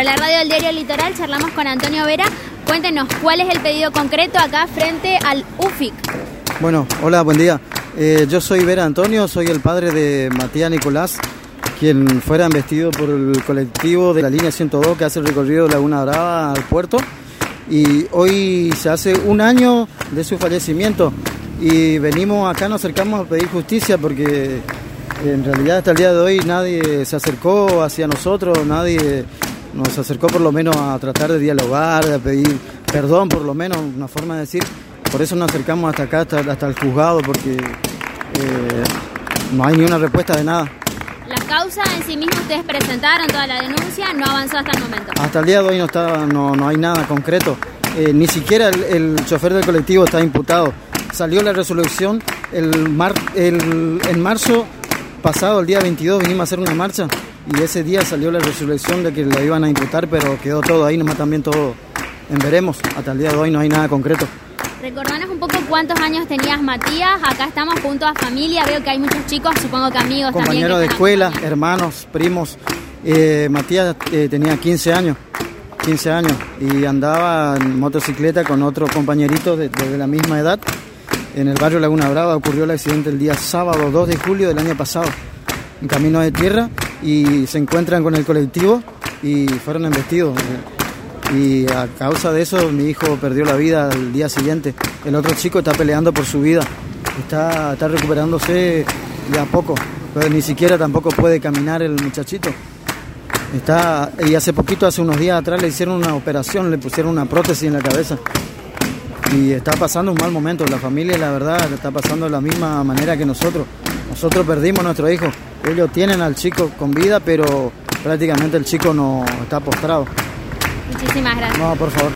Para la radio del diario Litoral charlamos con Antonio Vera. Cuéntenos cuál es el pedido concreto acá frente al UFIC. Bueno, hola, buen día. Eh, yo soy Vera Antonio, soy el padre de Matías Nicolás, quien fuera investido por el colectivo de la línea 102 que hace el recorrido de Laguna Brava al puerto. Y hoy se hace un año de su fallecimiento y venimos acá, nos acercamos a pedir justicia porque en realidad hasta el día de hoy nadie se acercó hacia nosotros, nadie nos acercó por lo menos a tratar de dialogar, de pedir perdón por lo menos, una forma de decir. Por eso nos acercamos hasta acá, hasta, el juzgado, porque eh, no hay ni una respuesta de nada. La causa en sí misma ustedes presentaron toda la denuncia, no avanzó hasta el momento. Hasta el día de hoy no, está, no, no hay nada concreto. Eh, ni siquiera el, chofer del colectivo está imputado. Salió la resolución el, mar, el en marzo pasado, el día 22, vinimos a hacer una marcha y ese día salió la resolución de que la iban a imputar, pero quedó todo ahí, nomás también todo en veremos. Hasta el día de hoy no hay nada concreto. Recordanos un poco cuántos años tenías Matías. Acá estamos junto a familia. Veo que hay muchos chicos, supongo que amigos Compañeros de escuela, hermanos, primos. Eh, Matías eh, tenía 15 años. 15 años y andaba en motocicleta con otro compañerito de, de, la misma edad. En el barrio Laguna Brava ocurrió el accidente el día sábado 2 de julio del año pasado, en camino de tierra y se encuentran con el colectivo y fueron embestidos. Y a causa de eso mi hijo perdió la vida al día siguiente. El otro chico está peleando por su vida, está, está recuperándose ya poco, pero ni siquiera tampoco puede caminar el muchachito. Está, y hace poquito, hace unos días atrás, le hicieron una operación, le pusieron una prótesis en la cabeza. Y está pasando un mal momento. La familia, la verdad, está pasando de la misma manera que nosotros. Nosotros perdimos a nuestro hijo. Ellos tienen al chico con vida, pero prácticamente el chico no está postrado. Muchísimas gracias. No, por favor.